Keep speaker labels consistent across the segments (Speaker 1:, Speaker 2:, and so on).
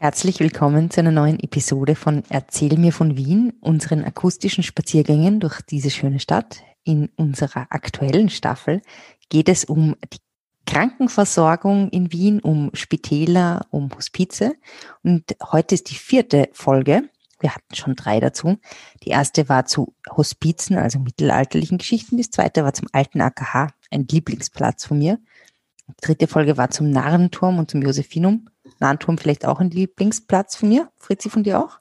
Speaker 1: Herzlich willkommen zu einer neuen Episode von Erzähl mir von Wien, unseren akustischen Spaziergängen durch diese schöne Stadt. In unserer aktuellen Staffel geht es um die Krankenversorgung in Wien, um Spitäler, um Hospize. Und heute ist die vierte Folge. Wir hatten schon drei dazu. Die erste war zu Hospizen, also mittelalterlichen Geschichten. Die zweite war zum alten AKH, ein Lieblingsplatz von mir. Die dritte Folge war zum Narrenturm und zum Josephinum. Narrenturm vielleicht auch ein Lieblingsplatz von mir? Fritzi, von dir auch?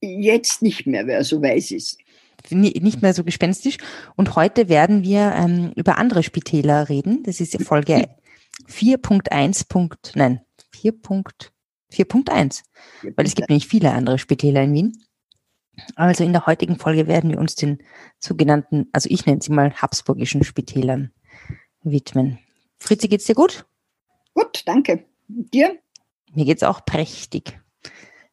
Speaker 2: Jetzt nicht mehr, wer so weiß ist.
Speaker 1: Nicht mehr so gespenstisch. Und heute werden wir ähm, über andere Spitäler reden. Das ist die Folge 4.1. Nein, 4.1. Weil es gibt nämlich viele andere Spitäler in Wien. Also in der heutigen Folge werden wir uns den sogenannten, also ich nenne sie mal habsburgischen Spitälern widmen. Fritzi, geht's dir gut?
Speaker 2: Gut, danke. Und dir?
Speaker 1: Mir geht's auch prächtig.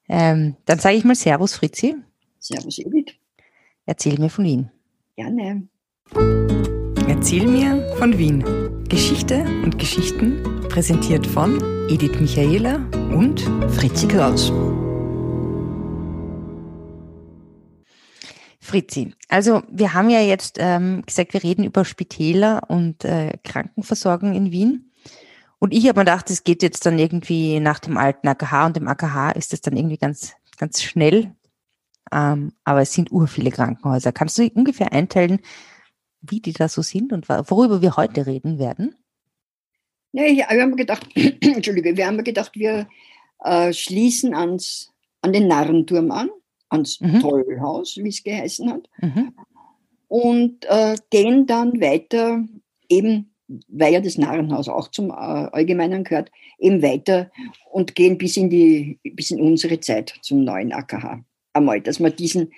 Speaker 1: Ähm, dann sage ich mal Servus, Fritzi.
Speaker 2: Servus, Edith.
Speaker 1: Erzähl mir von Wien.
Speaker 2: Gerne.
Speaker 1: Erzähl mir von Wien. Geschichte und Geschichten präsentiert von Edith Michaela und Fritzi Kraus. Fritzi, also wir haben ja jetzt ähm, gesagt, wir reden über Spitäler und äh, Krankenversorgung in Wien. Und ich habe mir gedacht, es geht jetzt dann irgendwie nach dem alten AKH und dem AKH ist es dann irgendwie ganz, ganz schnell. Ähm, aber es sind ur viele Krankenhäuser. Kannst du ungefähr einteilen, wie die da so sind und worüber wir heute reden werden?
Speaker 2: Ja, wir haben gedacht, Entschuldige, wir haben gedacht, wir äh, schließen ans, an den Narrenturm an, ans mhm. Tollhaus, wie es geheißen hat, mhm. und äh, gehen dann weiter eben weil ja das Narrenhaus auch zum äh, Allgemeinen gehört, eben weiter und gehen bis in, die, bis in unsere Zeit zum neuen AKH. Einmal, dass wir diesen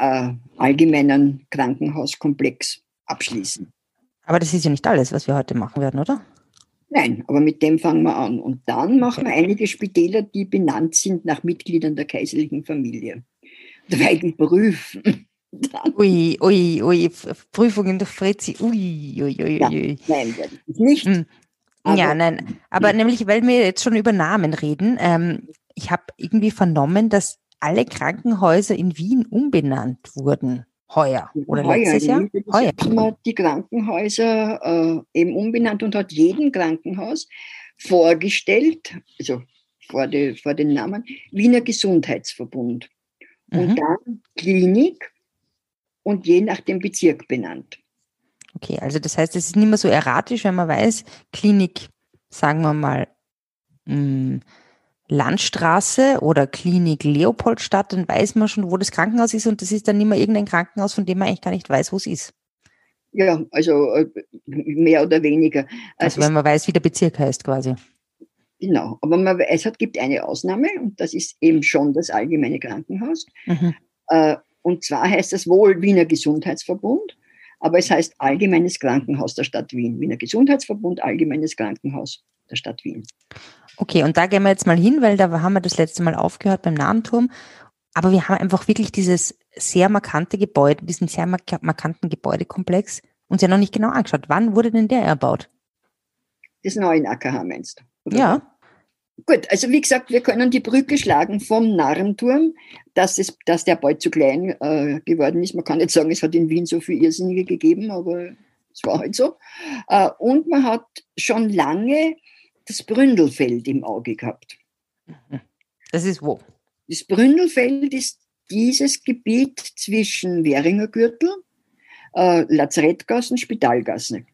Speaker 2: äh, allgemeinen Krankenhauskomplex abschließen.
Speaker 1: Aber das ist ja nicht alles, was wir heute machen werden, oder?
Speaker 2: Nein, aber mit dem fangen wir an. Und dann machen wir einige Spitäler, die benannt sind nach Mitgliedern der kaiserlichen Familie. Weil die prüfen,
Speaker 1: Ui, ui, ui, Prüfungen durch Fritzi, ui, ui, ui,
Speaker 2: ja, ui. Nein, nicht.
Speaker 1: Hm. ja, nein, aber nämlich, weil wir jetzt schon über Namen reden, ähm, ich habe irgendwie vernommen, dass alle Krankenhäuser in Wien umbenannt wurden. Heuer oder heuer, letztes Jahr?
Speaker 2: Heuer. Hat man die Krankenhäuser äh, eben umbenannt und hat jedem Krankenhaus vorgestellt, also vor, die, vor den Namen, Wiener Gesundheitsverbund. Und mhm. dann Klinik und je nach dem Bezirk benannt.
Speaker 1: Okay, also das heißt, es ist nicht mehr so erratisch, wenn man weiß, Klinik, sagen wir mal, hm, Landstraße oder Klinik Leopoldstadt, dann weiß man schon, wo das Krankenhaus ist und das ist dann nicht mehr irgendein Krankenhaus, von dem man eigentlich gar nicht weiß, wo es ist.
Speaker 2: Ja, also äh, mehr oder weniger.
Speaker 1: Also, also wenn man weiß, wie der Bezirk heißt quasi.
Speaker 2: Genau, aber man, es hat, gibt eine Ausnahme und das ist eben schon das allgemeine Krankenhaus. Mhm. Äh, und zwar heißt es wohl Wiener Gesundheitsverbund, aber es heißt Allgemeines Krankenhaus der Stadt Wien. Wiener Gesundheitsverbund, Allgemeines Krankenhaus der Stadt Wien.
Speaker 1: Okay, und da gehen wir jetzt mal hin, weil da haben wir das letzte Mal aufgehört beim Nahenturm. Aber wir haben einfach wirklich dieses sehr markante Gebäude, diesen sehr markanten Gebäudekomplex uns ja noch nicht genau angeschaut. Wann wurde denn der erbaut?
Speaker 2: Das neue AKH meinst
Speaker 1: du? Ja.
Speaker 2: Gut, also wie gesagt, wir können die Brücke schlagen vom Narrenturm, dass, es, dass der bald zu klein äh, geworden ist. Man kann nicht sagen, es hat in Wien so viel Irrsinnige gegeben, aber es war halt so. Äh, und man hat schon lange das Bründelfeld im Auge gehabt.
Speaker 1: Das ist wo?
Speaker 2: Das Bründelfeld ist dieses Gebiet zwischen Währinger Gürtel, äh, Lazarettgassen, Spitalgasse.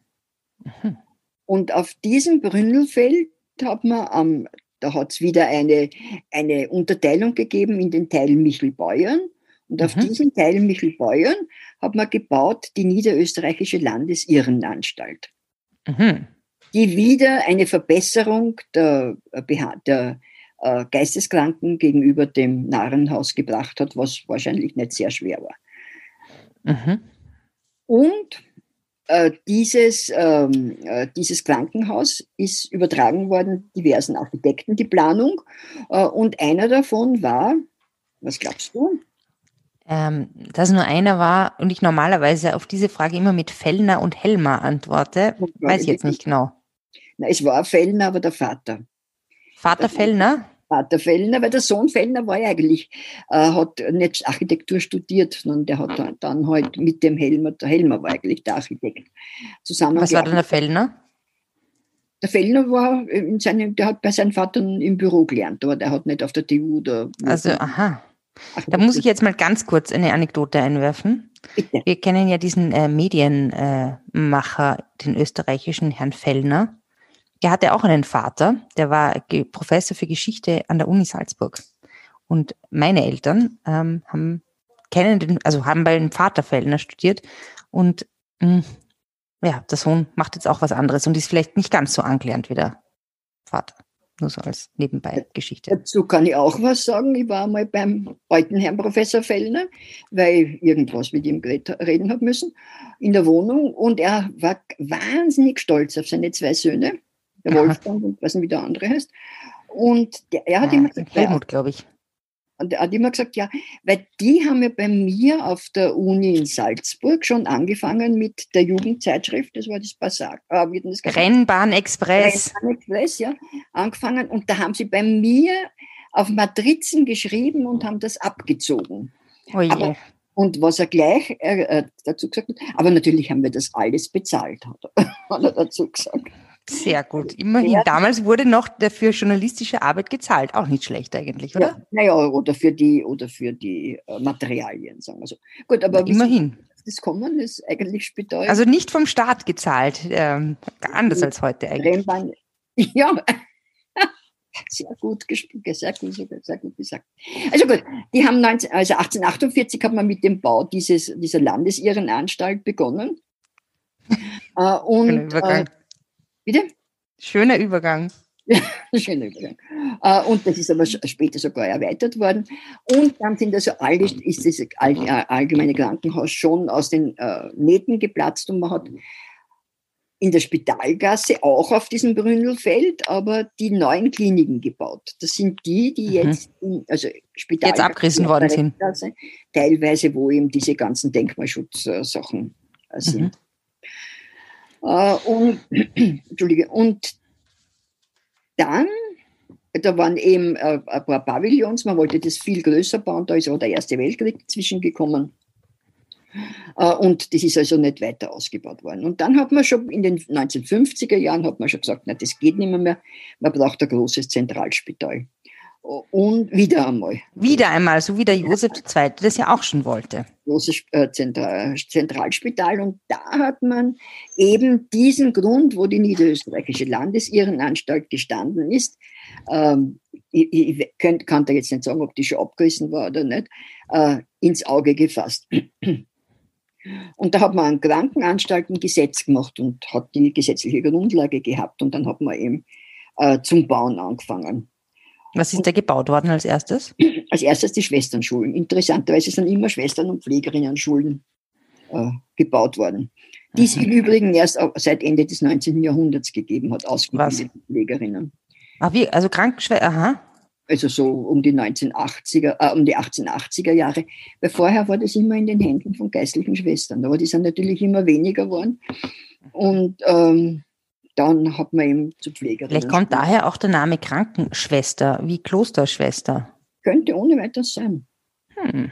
Speaker 2: Mhm. Und auf diesem Bründelfeld hat man am da hat es wieder eine, eine Unterteilung gegeben in den Teil Michelbeuern. Und auf mhm. diesem Teil Michelbeuern hat man gebaut die Niederösterreichische Landesirrenanstalt, mhm. die wieder eine Verbesserung der, der äh, Geisteskranken gegenüber dem Narrenhaus gebracht hat, was wahrscheinlich nicht sehr schwer war. Mhm. Und äh, dieses, ähm, äh, dieses Krankenhaus ist übertragen worden diversen Architekten, die Planung. Äh, und einer davon war, was glaubst du?
Speaker 1: Ähm, dass nur einer war und ich normalerweise auf diese Frage immer mit Fellner und Helmer antworte, weiß ich jetzt nicht genau.
Speaker 2: Na, es war Fellner, aber der Vater.
Speaker 1: Vater Fellner?
Speaker 2: Vater Fellner, weil der Sohn Fellner war ja eigentlich, äh, hat nicht Architektur studiert, sondern der hat dann, dann halt mit dem Helmer, der Helmer war eigentlich der Architekt.
Speaker 1: Zusammen Was war denn der Fellner?
Speaker 2: Der Fellner war in seinem, der hat bei seinem Vater im Büro gelernt, aber der hat nicht auf der TU oder.
Speaker 1: Also, aha. Da muss ich jetzt mal ganz kurz eine Anekdote einwerfen. Bitte. Wir kennen ja diesen äh, Medienmacher, äh, den österreichischen Herrn Fellner. Der hatte auch einen Vater, der war Professor für Geschichte an der Uni Salzburg. Und meine Eltern ähm, haben kennen den, also haben bei dem Vater Fellner studiert und mh, hm, ja, der Sohn macht jetzt auch was anderes und ist vielleicht nicht ganz so angelernt wie der Vater. Nur so als Nebenbei-Geschichte.
Speaker 2: Dazu kann ich auch was sagen. Ich war mal beim alten Herrn Professor Fellner, weil ich irgendwas mit ihm reden habe müssen, in der Wohnung. Und er war wahnsinnig stolz auf seine zwei Söhne, der Wolfgang und weiß nicht, wie der andere heißt. Und der, er hat ja, immer gesagt,
Speaker 1: Helmut, glaube ich.
Speaker 2: Und er hat immer gesagt, ja, weil die haben ja bei mir auf der Uni in Salzburg schon angefangen mit der Jugendzeitschrift, das war das Passag.
Speaker 1: Äh, Rennbahn Express.
Speaker 2: Rennbahn Express, ja, angefangen. Und da haben sie bei mir auf Matrizen geschrieben und haben das abgezogen. Oh je. Aber, und was er gleich äh dazu gesagt hat, aber natürlich haben wir das alles bezahlt, hat er, hat er dazu gesagt.
Speaker 1: Sehr gut. Immerhin. Ja. Damals wurde noch für journalistische Arbeit gezahlt. Auch nicht schlecht eigentlich, oder? Ja,
Speaker 2: naja, oder für die, oder für die äh, Materialien, sagen wir so. Gut, aber
Speaker 1: ja, immerhin.
Speaker 2: Das Kommen ist eigentlich bedeutend.
Speaker 1: Also nicht vom Staat gezahlt. Ähm, anders als heute eigentlich.
Speaker 2: Rennbahn, ja, sehr gut, sehr gut, sehr gut gesagt. Also gut, die haben 19, also 1848 hat man mit dem Bau dieses, dieser Landesirrenanstalt begonnen.
Speaker 1: äh, und äh,
Speaker 2: Bitte?
Speaker 1: Schöner Übergang.
Speaker 2: Schöner Übergang. Äh, und das ist aber später sogar erweitert worden. Und dann sind also alle, ist das allgemeine Krankenhaus schon aus den äh, Nähten geplatzt und man hat in der Spitalgasse auch auf diesem Brünnelfeld, aber die neuen Kliniken gebaut. Das sind die, die mhm. jetzt, in, also
Speaker 1: Spitalgasse, jetzt abgerissen worden sind.
Speaker 2: Teilweise, wo eben diese ganzen Denkmalschutzsachen äh, sind. Mhm. Äh, und, Entschuldige, und dann, da waren eben äh, ein paar Pavillons, man wollte das viel größer bauen, da ist auch der Erste Weltkrieg zwischengekommen. Äh, und das ist also nicht weiter ausgebaut worden. Und dann hat man schon in den 1950er Jahren hat man schon gesagt, na, das geht nicht mehr, mehr. man braucht ein großes Zentralspital. Und wieder einmal.
Speaker 1: Wieder einmal, so wie der Josef II. das ja auch schon wollte.
Speaker 2: Großes äh, Zentral Zentralspital. Und da hat man eben diesen Grund, wo die Niederösterreichische Landesirrenanstalt gestanden ist, ähm, ich, ich könnt, kann da jetzt nicht sagen, ob die schon abgerissen war oder nicht, äh, ins Auge gefasst. Und da hat man ein Krankenanstaltengesetz gemacht und hat die gesetzliche Grundlage gehabt und dann hat man eben äh, zum Bauen angefangen.
Speaker 1: Was ist da gebaut worden als erstes?
Speaker 2: Als erstes die Schwesternschulen. Interessanterweise sind immer Schwestern- und Pflegerinnen-Schulen äh, gebaut worden. Die es im Übrigen erst seit Ende des 19. Jahrhunderts gegeben hat, ausgebildete Pflegerinnen.
Speaker 1: Ach, wie? Also Krankenschwester, aha.
Speaker 2: Also so um die 1980er, äh, um die 1880er Jahre. Weil vorher war das immer in den Händen von geistlichen Schwestern. Aber die sind natürlich immer weniger geworden. Und ähm, dann hat man eben zu Pflegerin.
Speaker 1: Vielleicht kommt daher auch der Name Krankenschwester wie Klosterschwester.
Speaker 2: Könnte ohne weiteres sein. Hm.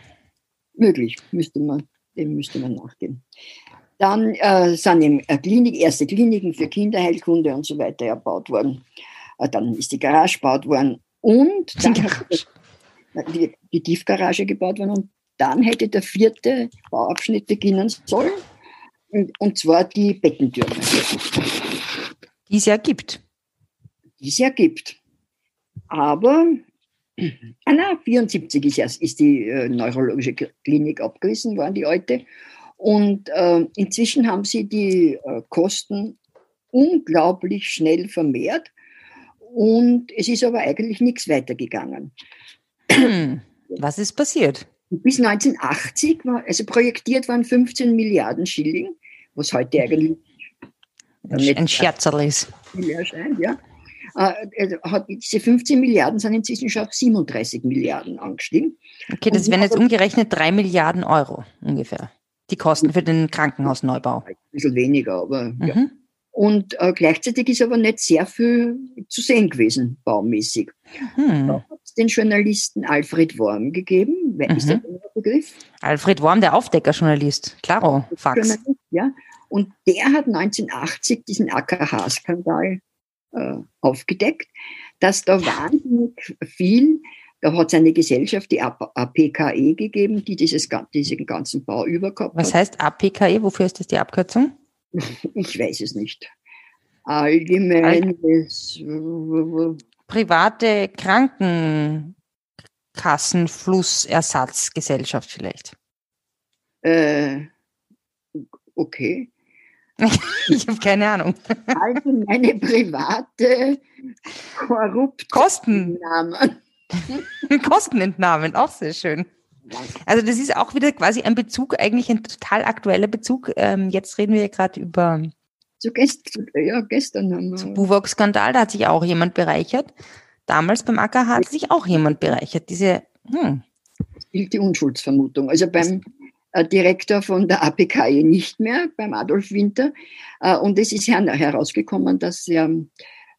Speaker 2: Möglich, müsste man, dem müsste man nachgehen. Dann äh, sind eben äh, Klinik, erste Kliniken für Kinderheilkunde und so weiter erbaut worden. Äh, dann ist die Garage gebaut worden und dann die, die Tiefgarage gebaut worden und dann hätte der vierte Bauabschnitt beginnen sollen, und, und zwar die Beckentürme
Speaker 1: die es ja gibt.
Speaker 2: Die es ja gibt. Aber, ah na, 74 ist, erst, ist die äh, neurologische Klinik abgerissen worden, die alte. Und äh, inzwischen haben sie die äh, Kosten unglaublich schnell vermehrt. Und es ist aber eigentlich nichts weitergegangen.
Speaker 1: Was ist passiert?
Speaker 2: Bis 1980 war, also projektiert waren 15 Milliarden Schilling, was heute eigentlich
Speaker 1: ein Scherzerl ist.
Speaker 2: Erscheint, ja. Äh, hat, diese 15 Milliarden sind inzwischen schon auf 37 Milliarden angestiegen.
Speaker 1: Okay, das wären jetzt umgerechnet 3 Milliarden Euro ungefähr. Die Kosten für den Krankenhausneubau.
Speaker 2: Ein bisschen weniger, aber mhm. ja. Und äh, gleichzeitig ist aber nicht sehr viel zu sehen gewesen, baumäßig. Hm. Da hat es den Journalisten Alfred Worm gegeben. Wer mhm. ist der
Speaker 1: Begriff? Alfred Worm, der Aufdeckerjournalist. Klaro, Fax.
Speaker 2: Ja. Und der hat 1980 diesen AKH-Skandal äh, aufgedeckt, dass da wahnsinnig viel da hat es eine Gesellschaft, die APKE gegeben, die dieses, diesen ganzen Bau übergehabt
Speaker 1: Was heißt APKE? Wofür ist das die Abkürzung?
Speaker 2: Ich weiß es nicht. Allgemeines.
Speaker 1: Private Krankenkassenflussersatzgesellschaft vielleicht.
Speaker 2: Äh, okay.
Speaker 1: ich habe keine Ahnung.
Speaker 2: Allgemeine private korrupt
Speaker 1: Kosten. Kostenentnahmen, auch sehr schön. Also das ist auch wieder quasi ein Bezug, eigentlich ein total aktueller Bezug. Ähm, jetzt reden wir ja gerade über
Speaker 2: zu gestern, ja, gestern haben wir.
Speaker 1: Buwok-Skandal, da hat sich auch jemand bereichert. Damals beim AKH hat sich auch jemand bereichert. Diese, hm.
Speaker 2: Das gilt die Unschuldsvermutung. Also beim Direktor von der APKE nicht mehr, beim Adolf Winter. Äh, und es ist herausgekommen, dass er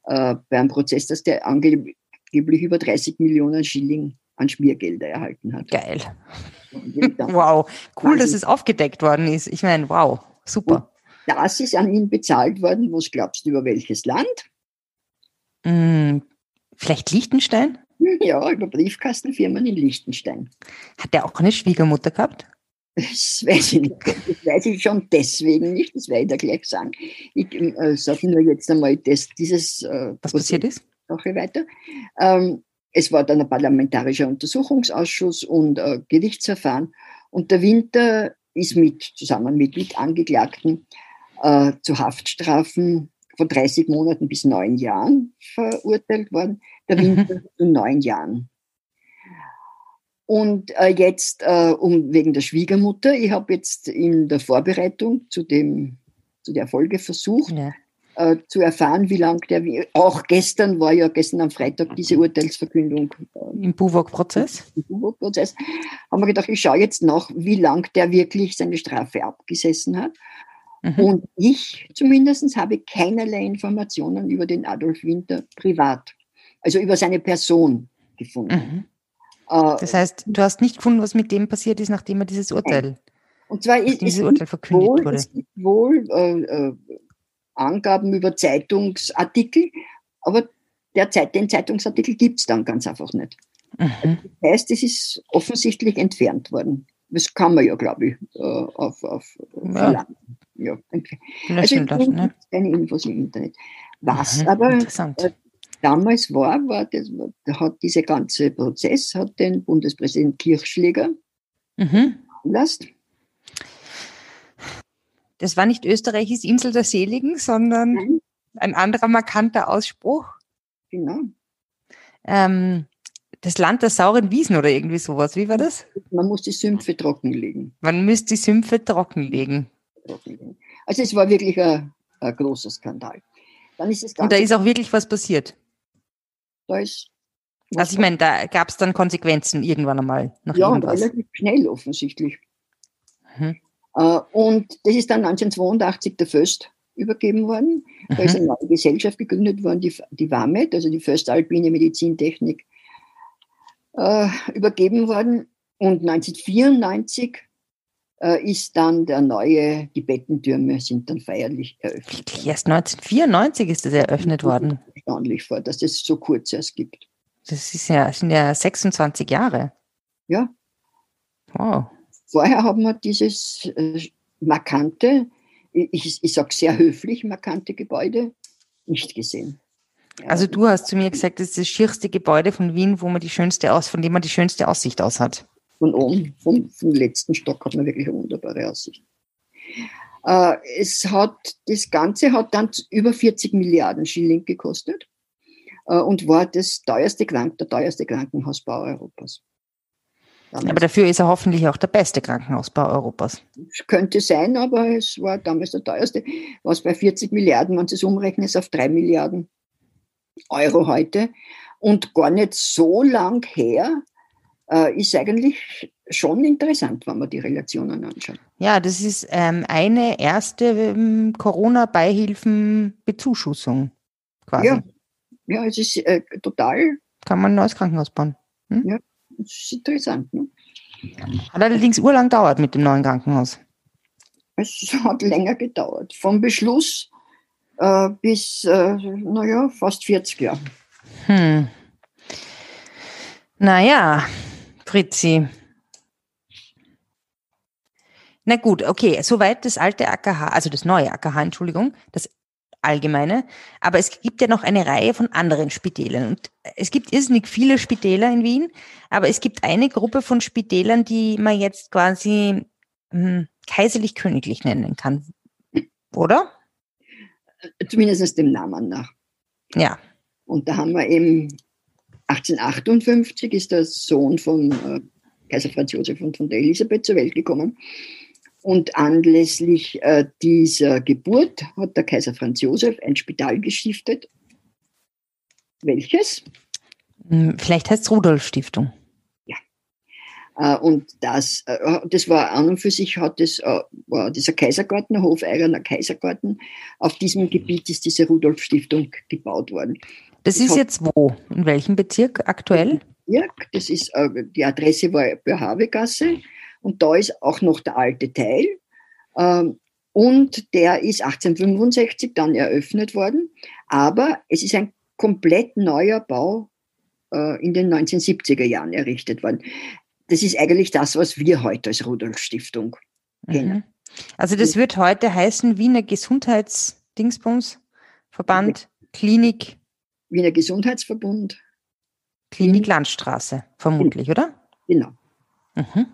Speaker 2: äh, beim Prozess, dass der angeblich über 30 Millionen Schilling an Schmiergelder erhalten hat.
Speaker 1: Geil. wow, cool, dass es aufgedeckt worden ist. Ich meine, wow, super.
Speaker 2: Und das ist an ihn bezahlt worden. Was glaubst du, über welches Land?
Speaker 1: Hm, vielleicht Liechtenstein?
Speaker 2: Ja, über Briefkastenfirmen in Liechtenstein.
Speaker 1: Hat der auch eine Schwiegermutter gehabt?
Speaker 2: Das weiß ich nicht. Das weiß ich schon deswegen nicht. Das werde ich da gleich sagen. Ich äh, sage nur jetzt einmal das, dieses.
Speaker 1: Äh, Was passiert ist?
Speaker 2: Sache weiter. Ähm, es war dann ein parlamentarischer Untersuchungsausschuss und äh, Gerichtsverfahren. Und der Winter ist mit, zusammen mit Mitangeklagten äh, zu Haftstrafen von 30 Monaten bis neun Jahren verurteilt worden. Der mhm. Winter mhm. zu neun Jahren. Und äh, jetzt äh, um, wegen der Schwiegermutter. Ich habe jetzt in der Vorbereitung zu, dem, zu der Folge versucht, ja äh, zu erfahren, wie lang der, auch gestern war ja gestern am Freitag diese Urteilsverkündung.
Speaker 1: Äh, Im Buwok-Prozess? Im
Speaker 2: Buwok-Prozess. Haben wir gedacht, ich schaue jetzt nach, wie lang der wirklich seine Strafe abgesessen hat. Mhm. Und ich zumindest habe keinerlei Informationen über den Adolf Winter privat, also über seine Person gefunden. Mhm.
Speaker 1: Äh, das heißt, du hast nicht gefunden, was mit dem passiert ist, nachdem er dieses Urteil,
Speaker 2: und zwar ist, dieses Urteil verkündet wohl, wurde. Es gibt wohl äh, äh Angaben über Zeitungsartikel, aber der Zeit, den Zeitungsartikel gibt es dann ganz einfach nicht. Mhm. Das heißt, es ist offensichtlich entfernt worden. Das kann man ja, glaube ich, äh, auf, auf ja. ja. Also lassen, ne? keine Infos im Internet. Was mhm, aber äh, damals war, war das, hat dieser ganze Prozess hat den Bundespräsident Kirchschläger mhm. veranlasst,
Speaker 1: das war nicht Österreichs Insel der Seligen, sondern Nein. ein anderer markanter Ausspruch.
Speaker 2: Genau.
Speaker 1: Ähm, das Land der sauren Wiesen oder irgendwie sowas. Wie war das?
Speaker 2: Man muss die Sümpfe trockenlegen.
Speaker 1: Man müsste die Sümpfe trockenlegen.
Speaker 2: Also es war wirklich ein, ein großer Skandal.
Speaker 1: Dann ist es Und da ist auch wirklich was passiert.
Speaker 2: Da ist
Speaker 1: also ich meine, da gab es dann Konsequenzen irgendwann einmal.
Speaker 2: Nach ja, irgendwas. relativ schnell offensichtlich. Mhm. Äh, und das ist dann 1982 der Föst übergeben worden. Da ist eine neue Gesellschaft gegründet worden, die, die WAMED, also die Föst Alpine Medizintechnik, äh, übergeben worden. Und 1994 äh, ist dann der neue, die Bettentürme sind dann feierlich eröffnet.
Speaker 1: Wirklich, erst 1994 ist das eröffnet worden.
Speaker 2: Erstaunlich vor, dass es so kurz erst gibt.
Speaker 1: Das ist ja, sind ja 26 Jahre.
Speaker 2: Ja.
Speaker 1: Wow.
Speaker 2: Vorher haben wir dieses äh, markante, ich, ich sage sehr höflich markante Gebäude nicht gesehen.
Speaker 1: Also du hast zu mir gesagt, das ist das schierste Gebäude von Wien, wo man die schönste aus, von dem man die schönste Aussicht aus hat.
Speaker 2: Von oben, vom, vom letzten Stock hat man wirklich eine wunderbare Aussicht. Äh, es hat, das Ganze hat dann über 40 Milliarden Schilling gekostet äh, und war das teuerste Krank, der teuerste Krankenhausbau Europas.
Speaker 1: Damals. Aber dafür ist er hoffentlich auch der beste Krankenhausbau Europas.
Speaker 2: Könnte sein, aber es war damals der teuerste. Was bei 40 Milliarden, wenn Sie es umrechnen, ist auf 3 Milliarden Euro heute. Und gar nicht so lang her ist eigentlich schon interessant, wenn man die Relationen anschaut.
Speaker 1: Ja, das ist ähm, eine erste ähm, Corona-Beihilfen-Bezuschussung quasi.
Speaker 2: Ja, ja es ist äh, total.
Speaker 1: Kann man ein neues Krankenhaus bauen.
Speaker 2: Hm? Ja, das ist interessant. Ne?
Speaker 1: Hat allerdings urlang dauert mit dem neuen Krankenhaus.
Speaker 2: Es hat länger gedauert. Vom Beschluss äh, bis, äh, naja, fast 40 Jahre.
Speaker 1: Hm. Naja, Fritzi. Na gut, okay, soweit das alte AKH, also das neue AKH, Entschuldigung, das allgemeine. Aber es gibt ja noch eine Reihe von anderen Spitälern. Und es gibt irrsinnig viele Spitäler in Wien, aber es gibt eine Gruppe von Spitälern, die man jetzt quasi hm, kaiserlich-königlich nennen kann. Oder?
Speaker 2: Zumindest dem Namen nach.
Speaker 1: Ja.
Speaker 2: Und da haben wir eben 1858 ist der Sohn von äh, Kaiser Franz Josef und von der Elisabeth zur Welt gekommen. Und anlässlich äh, dieser Geburt hat der Kaiser Franz Josef ein Spital gestiftet. Welches?
Speaker 1: Hm, vielleicht heißt es Rudolf Stiftung.
Speaker 2: Ja. Äh, und das, äh, das war an und für sich hat es, äh, war dieser Kaisergarten, Hofeigener Kaisergarten. Auf diesem Gebiet ist diese Rudolf Stiftung gebaut worden.
Speaker 1: Das ist jetzt wo? In welchem Bezirk aktuell?
Speaker 2: Bezirk, das ist, äh, die Adresse war Börhavegasse und da ist auch noch der alte Teil. Ähm, und der ist 1865 dann eröffnet worden. Aber es ist ein komplett neuer Bau äh, in den 1970er Jahren errichtet worden. Das ist eigentlich das, was wir heute als Rudolf Stiftung kennen. Mhm.
Speaker 1: Also das wird heute heißen Wiener Gesundheitsdingsbums, Verband, Klinik.
Speaker 2: Wiener Gesundheitsverbund.
Speaker 1: Klinik Landstraße, vermutlich, oder?
Speaker 2: Genau. Mhm.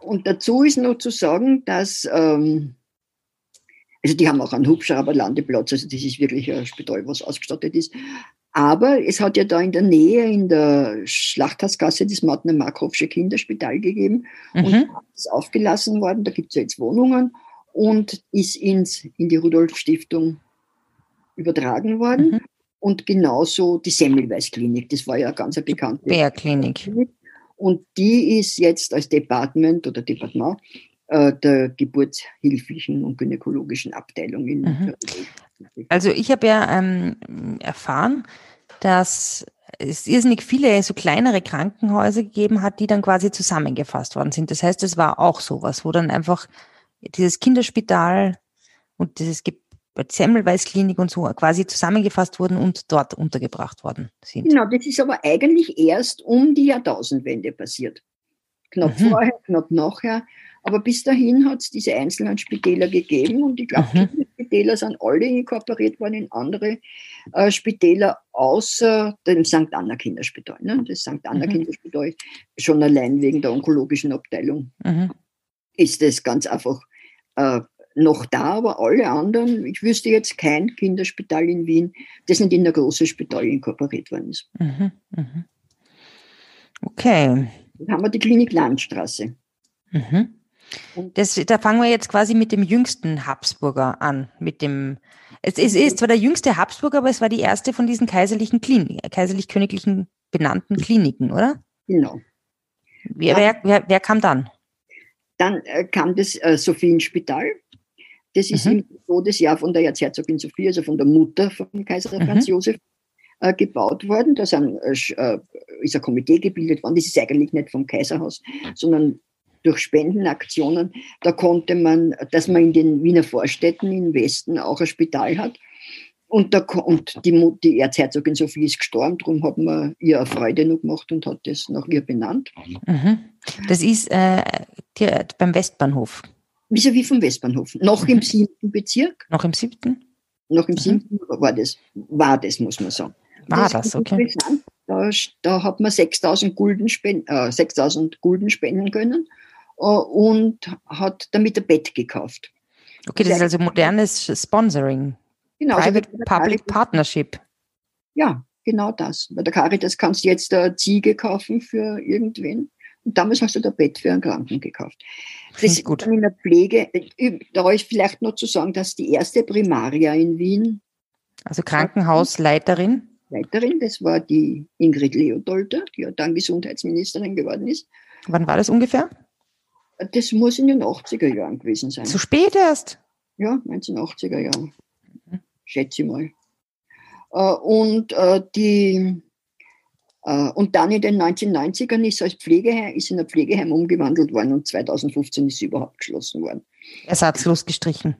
Speaker 2: Und dazu ist noch zu sagen, dass, ähm, also die haben auch einen Hubschrauberlandeplatz, also das ist wirklich ein Spital, was ausgestattet ist. Aber es hat ja da in der Nähe, in der Schlachthausgasse, das Martner Markowsche Kinderspital gegeben mhm. und ist aufgelassen worden. Da gibt es ja jetzt Wohnungen und ist ins, in die Rudolf-Stiftung übertragen worden. Mhm. Und genauso die Semmelweis-Klinik, das war ja ganz eine bekannte
Speaker 1: Bär-Klinik.
Speaker 2: Und die ist jetzt als Department oder Departement äh, der geburtshilflichen und gynäkologischen Abteilung in mhm.
Speaker 1: Also ich habe ja ähm, erfahren, dass es irrsinnig viele so kleinere Krankenhäuser gegeben hat, die dann quasi zusammengefasst worden sind. Das heißt, es war auch sowas, wo dann einfach dieses Kinderspital und dieses Semmelweis-Klinik und so quasi zusammengefasst wurden und dort untergebracht worden sind.
Speaker 2: Genau, das ist aber eigentlich erst um die Jahrtausendwende passiert. Knapp mhm. vorher, knapp nachher. Aber bis dahin hat es diese einzelnen Spitäler gegeben und ich glaube, mhm. die Spitäler sind alle inkorporiert worden in andere äh, Spitäler, außer dem St. Anna Kinderspital. Ne? Das St. Anna mhm. Kinderspital, schon allein wegen der onkologischen Abteilung, mhm. ist es ganz einfach äh, noch da, aber alle anderen, ich wüsste jetzt kein Kinderspital in Wien, das nicht in der großen Spital inkorporiert worden ist. Mhm,
Speaker 1: mh. Okay.
Speaker 2: Dann haben wir die Klinik Landstraße.
Speaker 1: Mhm. Das, da fangen wir jetzt quasi mit dem jüngsten Habsburger an, mit dem es, es ist zwar der jüngste Habsburger, aber es war die erste von diesen kaiserlichen Kliniken, kaiserlich-königlichen benannten Kliniken, oder?
Speaker 2: Genau.
Speaker 1: Wer, wer, wer, wer kam dann?
Speaker 2: Dann äh, kam das äh, Sophienspital. Das ist mhm. im Todesjahr von der Erzherzogin Sophie, also von der Mutter von Kaiser mhm. Franz Josef, äh, gebaut worden. Da sind, äh, äh, ist ein Komitee gebildet worden. Das ist eigentlich nicht vom Kaiserhaus, sondern durch Spendenaktionen. Da konnte man, dass man in den Wiener Vorstädten im Westen auch ein Spital hat. Und, da, und die, die Erzherzogin Sophie ist gestorben, darum hat man ihr eine Freude noch gemacht und hat das nach ihr benannt.
Speaker 1: Mhm. Das ist äh, beim Westbahnhof,
Speaker 2: vis-à-vis vom Westbahnhof. Noch mhm. im siebten Bezirk.
Speaker 1: Noch im siebten?
Speaker 2: Noch im mhm. siebten war das, war das, muss man sagen.
Speaker 1: War das, das okay.
Speaker 2: Da, da, hat man 6000 Gulden, spenden, äh, 6000 Gulden spenden können äh, und hat damit ein Bett gekauft.
Speaker 1: Okay, das, ist also modernes Sponsoring. Genau, also Private Public Partnership.
Speaker 2: Ja, genau das. Bei der Caritas kannst du jetzt eine Ziege kaufen für irgendwen. Damals hast du da Bett für einen Kranken gekauft. Das ist gut. in der Pflege, da ist vielleicht noch zu sagen, dass die erste Primaria in Wien.
Speaker 1: Also Krankenhausleiterin?
Speaker 2: Leiterin, das war die Ingrid Leodolter, die ja dann Gesundheitsministerin geworden ist.
Speaker 1: Wann war das ungefähr?
Speaker 2: Das muss in den 80er Jahren gewesen sein.
Speaker 1: Zu spät erst?
Speaker 2: Ja, 1980er Jahren. Mhm. Schätze ich mal. Äh, und äh, die und dann in den 1990ern ist als Pflegeheim, ist in ein Pflegeheim umgewandelt worden und 2015 ist sie überhaupt geschlossen worden.
Speaker 1: Ersatzlos gestrichen.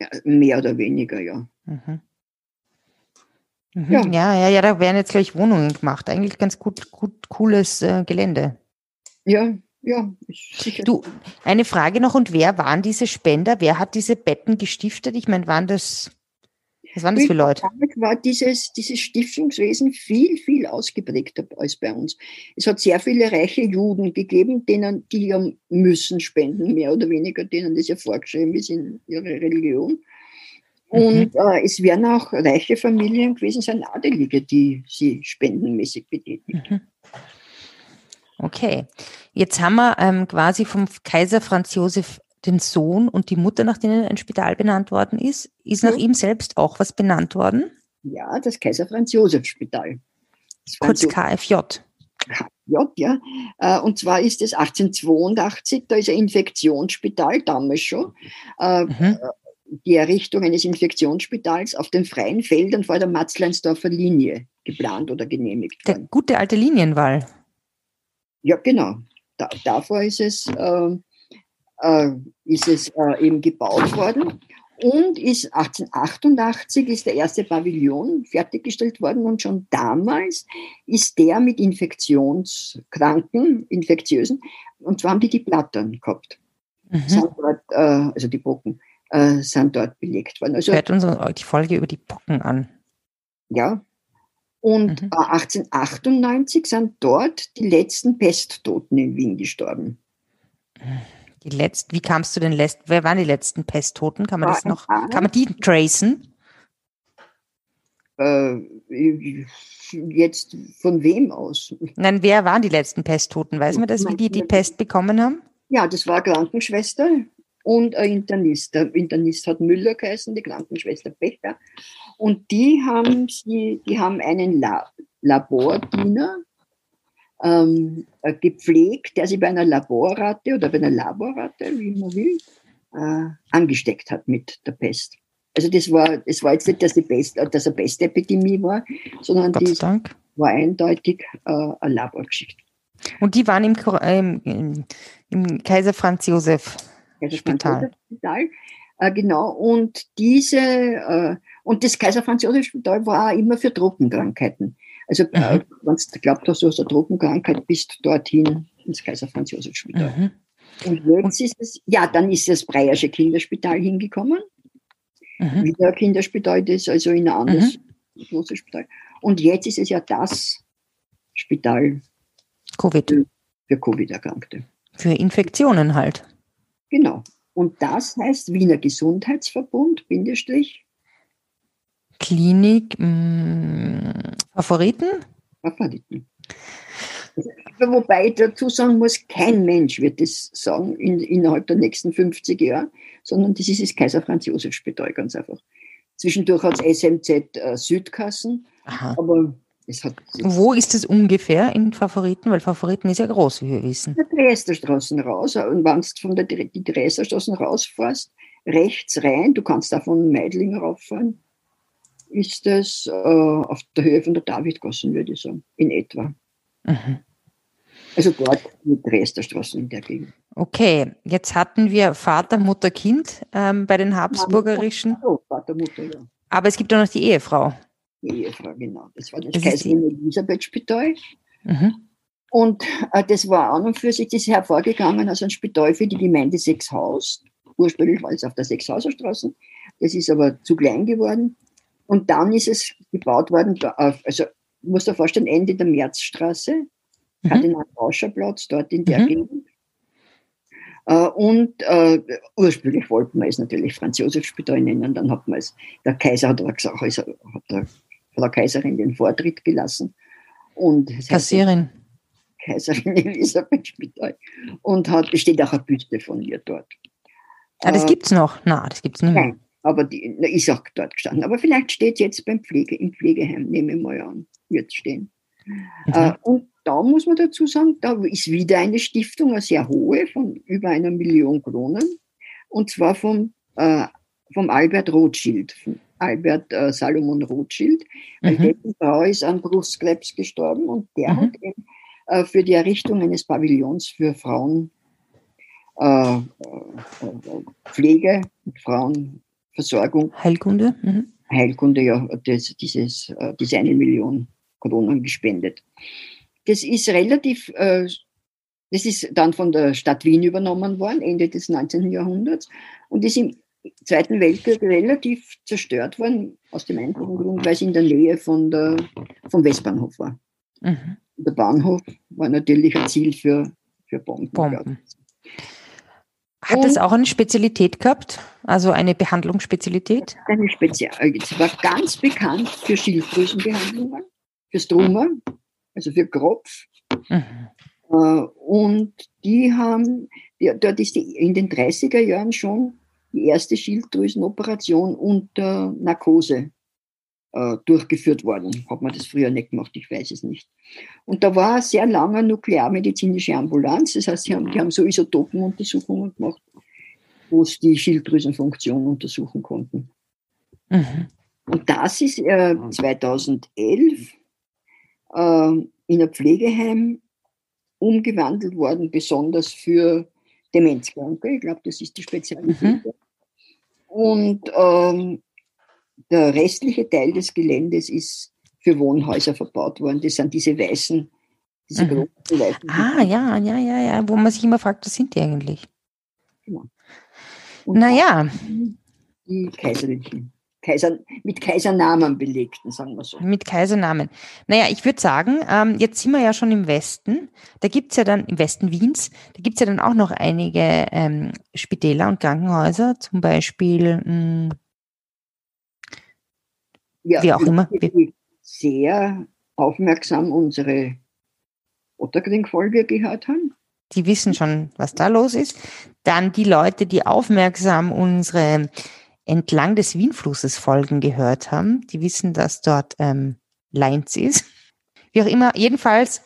Speaker 2: Ja, mehr oder weniger, ja.
Speaker 1: Mhm. Mhm. Ja. ja, ja, ja, da werden jetzt gleich Wohnungen gemacht. Eigentlich ganz gut, gut cooles äh, Gelände.
Speaker 2: Ja, ja, sicher.
Speaker 1: Du, eine Frage noch, und wer waren diese Spender? Wer hat diese Betten gestiftet? Ich meine, waren das was waren das für Leute?
Speaker 2: Damit war dieses, dieses Stiftungswesen viel, viel ausgeprägter als bei uns. Es hat sehr viele reiche Juden gegeben, denen, die ja müssen spenden, mehr oder weniger, denen das ja vorgeschrieben ist in ihrer Religion. Und mhm. äh, es werden auch reiche Familien gewesen sein, Adelige, die sie spendenmäßig betätigen. Mhm.
Speaker 1: Okay, jetzt haben wir ähm, quasi vom Kaiser Franz Josef den Sohn und die Mutter, nach denen ein Spital benannt worden ist. Ist nach ihm selbst auch was benannt worden?
Speaker 2: Ja, das Kaiser Franz Josef Spital.
Speaker 1: Kurz KFJ.
Speaker 2: KFJ, ja. Äh, und zwar ist es 1882, da ist ein Infektionsspital, damals schon. Äh, mhm. Äh, die Errichtung eines Infektionsspitals auf den freien Feldern vor der Matzleinsdorfer Linie geplant oder genehmigt
Speaker 1: worden. Der gute alte Linienwall.
Speaker 2: Ja, genau. Da, davor ist es äh, äh, ist es äh, eben gebaut worden. Und ist 1888 ist der erste Pavillon fertiggestellt worden und schon damals ist der mit Infektionskranken, Infektiösen, und zwar haben die die Plattern gehabt. Mhm. Dort, äh, also die Pocken äh, sind dort belegt worden. Also,
Speaker 1: Hört uns die Folge über die Pocken an.
Speaker 2: Ja. Und mhm. 1898 sind dort die letzten Pesttoten in Wien gestorben.
Speaker 1: Mhm. Die letzten, wie kamst du denn letzten, wer waren die letzten Pesttoten? Kann man das noch, kann man die tracen?
Speaker 2: Äh, jetzt von wem aus?
Speaker 1: Nein, wer waren die letzten Pesttoten? Weiß man das, wie die die Pest bekommen haben?
Speaker 2: Ja, das war Krankenschwester und ein Internist. Der Internist hat Müller geheißen, die Krankenschwester Becher. Und die haben sie, die haben einen La Labordiener, ähm, äh, gepflegt, der sich bei einer Laborratte oder bei einer Laborratte, wie man will, äh, angesteckt hat mit der Pest. Also das war, das war jetzt nicht, dass, die Pest, äh, dass eine Pestepidemie war, sondern die war eindeutig äh, eine Laborgeschichte.
Speaker 1: Und die waren im, im, im Kaiser Franz Josef Spital. Spital.
Speaker 2: Äh, genau, und diese, äh, und das Kaiser Franz Josef Spital war auch immer für Tropenkrankheiten. Also, äh, mhm. wenn du glaubt hast, du hast eine Tropenkrankheit, bist dorthin ins Kaiser Franz Josef Spital. Mhm. Und jetzt ist es, ja, dann ist das Breyersche Kinderspital hingekommen. Mhm. Wieder ein Kinderspital, das also in ein anderes mhm. großes Spital. Und jetzt ist es ja das Spital
Speaker 1: Covid.
Speaker 2: für, für Covid-Erkrankte.
Speaker 1: Für Infektionen halt.
Speaker 2: Genau. Und das heißt Wiener Gesundheitsverbund, Bindestrich,
Speaker 1: Klinik, mh, mm, Favoriten?
Speaker 2: Favoriten. Wobei ich dazu sagen muss, kein Mensch wird das sagen in, innerhalb der nächsten 50 Jahre, sondern das ist das Kaiser Franz Josef Spital ganz einfach. Zwischendurch hat es SMZ äh, Südkassen, Aha. aber es hat.
Speaker 1: Wo ist es ungefähr in Favoriten? Weil Favoriten ist ja groß, wie wir wissen.
Speaker 2: Der Dresderstraßen raus. Und wenn du von der die Dresderstraßen rausfährst, rechts rein, du kannst da von Meidling rauffahren, ist es äh, auf der Höhe von der Davidgassen, würde ich sagen, in etwa. Mhm. Also dort mit Dresderstraße in der Gegend.
Speaker 1: Okay, jetzt hatten wir Vater, Mutter, Kind ähm, bei den Habsburgerischen.
Speaker 2: Oh, Vater, Mutter, ja.
Speaker 1: Aber es gibt auch noch die Ehefrau.
Speaker 2: Die Ehefrau, genau. Das war das, das Kaiserin Elisabeth Spital. Mhm. Und äh, das war an und für sich, das ist hervorgegangen aus einem Spital für die Gemeinde Sechshaus. Ursprünglich war es auf der Sechshauser Straße. Das ist aber zu klein geworden. Und dann ist es gebaut worden, also musst dir vorstellen, Ende der Märzstraße, mhm. Kardinal-Rauscher-Platz, dort in der mhm. Gegend. Uh, und uh, ursprünglich wollten wir es natürlich Franz Josef Spital nennen, dann hat man es, der Kaiser hat aber gesagt, also hat der, der Kaiserin den Vortritt gelassen. Und
Speaker 1: Kassierin.
Speaker 2: Kaiserin Elisabeth Spital. Und hat, steht auch ein Büste von ihr dort.
Speaker 1: Ah, das uh, gibt's noch? Nein, das gibt's nicht mehr. Nein,
Speaker 2: Aber die na, ist auch dort gestanden. Aber vielleicht steht jetzt beim Pflege, im Pflegeheim, nehme ich mal an, wird stehen. Mhm. Äh, und da muss man dazu sagen, da ist wieder eine Stiftung, eine sehr hohe, von über einer Million Kronen. Und zwar vom, äh, vom Albert Rothschild, von Albert äh, Salomon Rothschild. Weil mhm. dessen Frau ist an Brustkrebs gestorben und der mhm. hat eben äh, für die Errichtung eines Pavillons für Frauen äh, äh, Frauenversorgung.
Speaker 1: Heilkunde?
Speaker 2: Mhm. Heilkunde, ja, das, dieses, äh, diese eine Million Kronen gespendet. Das ist relativ, äh, das ist dann von der Stadt Wien übernommen worden, Ende des 19. Jahrhunderts und ist im Zweiten Weltkrieg relativ zerstört worden, aus dem einfachen Grund, weil es in der Nähe von der, vom Westbahnhof war. Mhm. Der Bahnhof war natürlich ein Ziel für, für Bomben. Bomben.
Speaker 1: Hat es auch eine Spezialität gehabt? Also eine Behandlungsspezialität?
Speaker 2: Eine Spezial. Es war ganz bekannt für Schilddrüsenbehandlungen, für Struma, also für Kropf. Mhm. Äh, und die haben, dort ist die, in den 30er Jahren schon die erste Schilddrüsenoperation unter Narkose äh, durchgeführt worden. Hat man das früher nicht gemacht, ich weiß es nicht. Und da war eine sehr lange nuklearmedizinische Ambulanz, das heißt, die haben, die haben so Isotopenuntersuchungen gemacht, wo sie die Schilddrüsenfunktion untersuchen konnten. Mhm. Und das ist äh, 2011 äh, in ein Pflegeheim umgewandelt worden, besonders für Demenzkranke. Ich glaube, das ist die Spezialität. Mhm. Und ähm, der restliche Teil des Geländes ist für Wohnhäuser verbaut worden. Das sind diese weißen, diese
Speaker 1: mhm. großen weißen. Ah, ja, ja, ja, ja, wo man sich immer fragt, was sind die eigentlich? Genau. naja.
Speaker 2: Die kaiserlichen. Kaiser, mit Kaisernamen belegten, sagen wir so.
Speaker 1: Mit Kaisernamen. Naja, ich würde sagen, ähm, jetzt sind wir ja schon im Westen. Da gibt's ja dann, im Westen Wiens, da gibt's ja dann auch noch einige ähm, Spitäler und Krankenhäuser, zum Beispiel, mh, hm,
Speaker 2: ja, wie auch immer. Die sehr aufmerksam unsere Otterkring-Folge gehört haben.
Speaker 1: Die wissen schon, was da los ist. Dann die Leute, die aufmerksam unsere entlang des Wienflusses Folgen gehört haben, die wissen, dass dort ähm, Leinz ist. Wie auch immer, jedenfalls,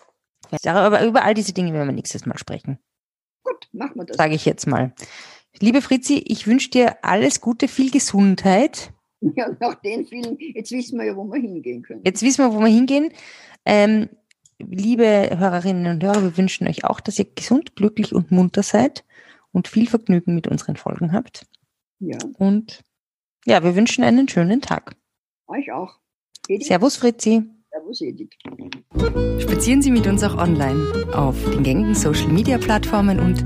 Speaker 1: aber über all diese Dinge werden wir nächstes Mal sprechen.
Speaker 2: Gut, machen wir das.
Speaker 1: Sage ich jetzt mal. Liebe Fritzi, ich wünsche dir alles Gute, viel Gesundheit.
Speaker 2: Ja, nach den vielen, jetzt wissen wir ja, wo wir hingehen können.
Speaker 1: Jetzt wissen wir, wo wir hingehen. Ähm, liebe Hörerinnen und Hörer, wir wünschen euch auch, dass ihr gesund, glücklich und munter seid und viel Vergnügen mit unseren Folgen habt. Ja. Und ja, wir wünschen einen schönen Tag.
Speaker 2: Euch auch.
Speaker 1: Edith? Servus, Fritzi. Servus, Edith. Spazieren Sie mit uns auch online auf den gängigen Social Media Plattformen und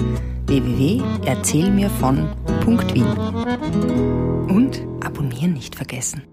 Speaker 1: www.erzählmirvon.wien. Und nicht vergessen.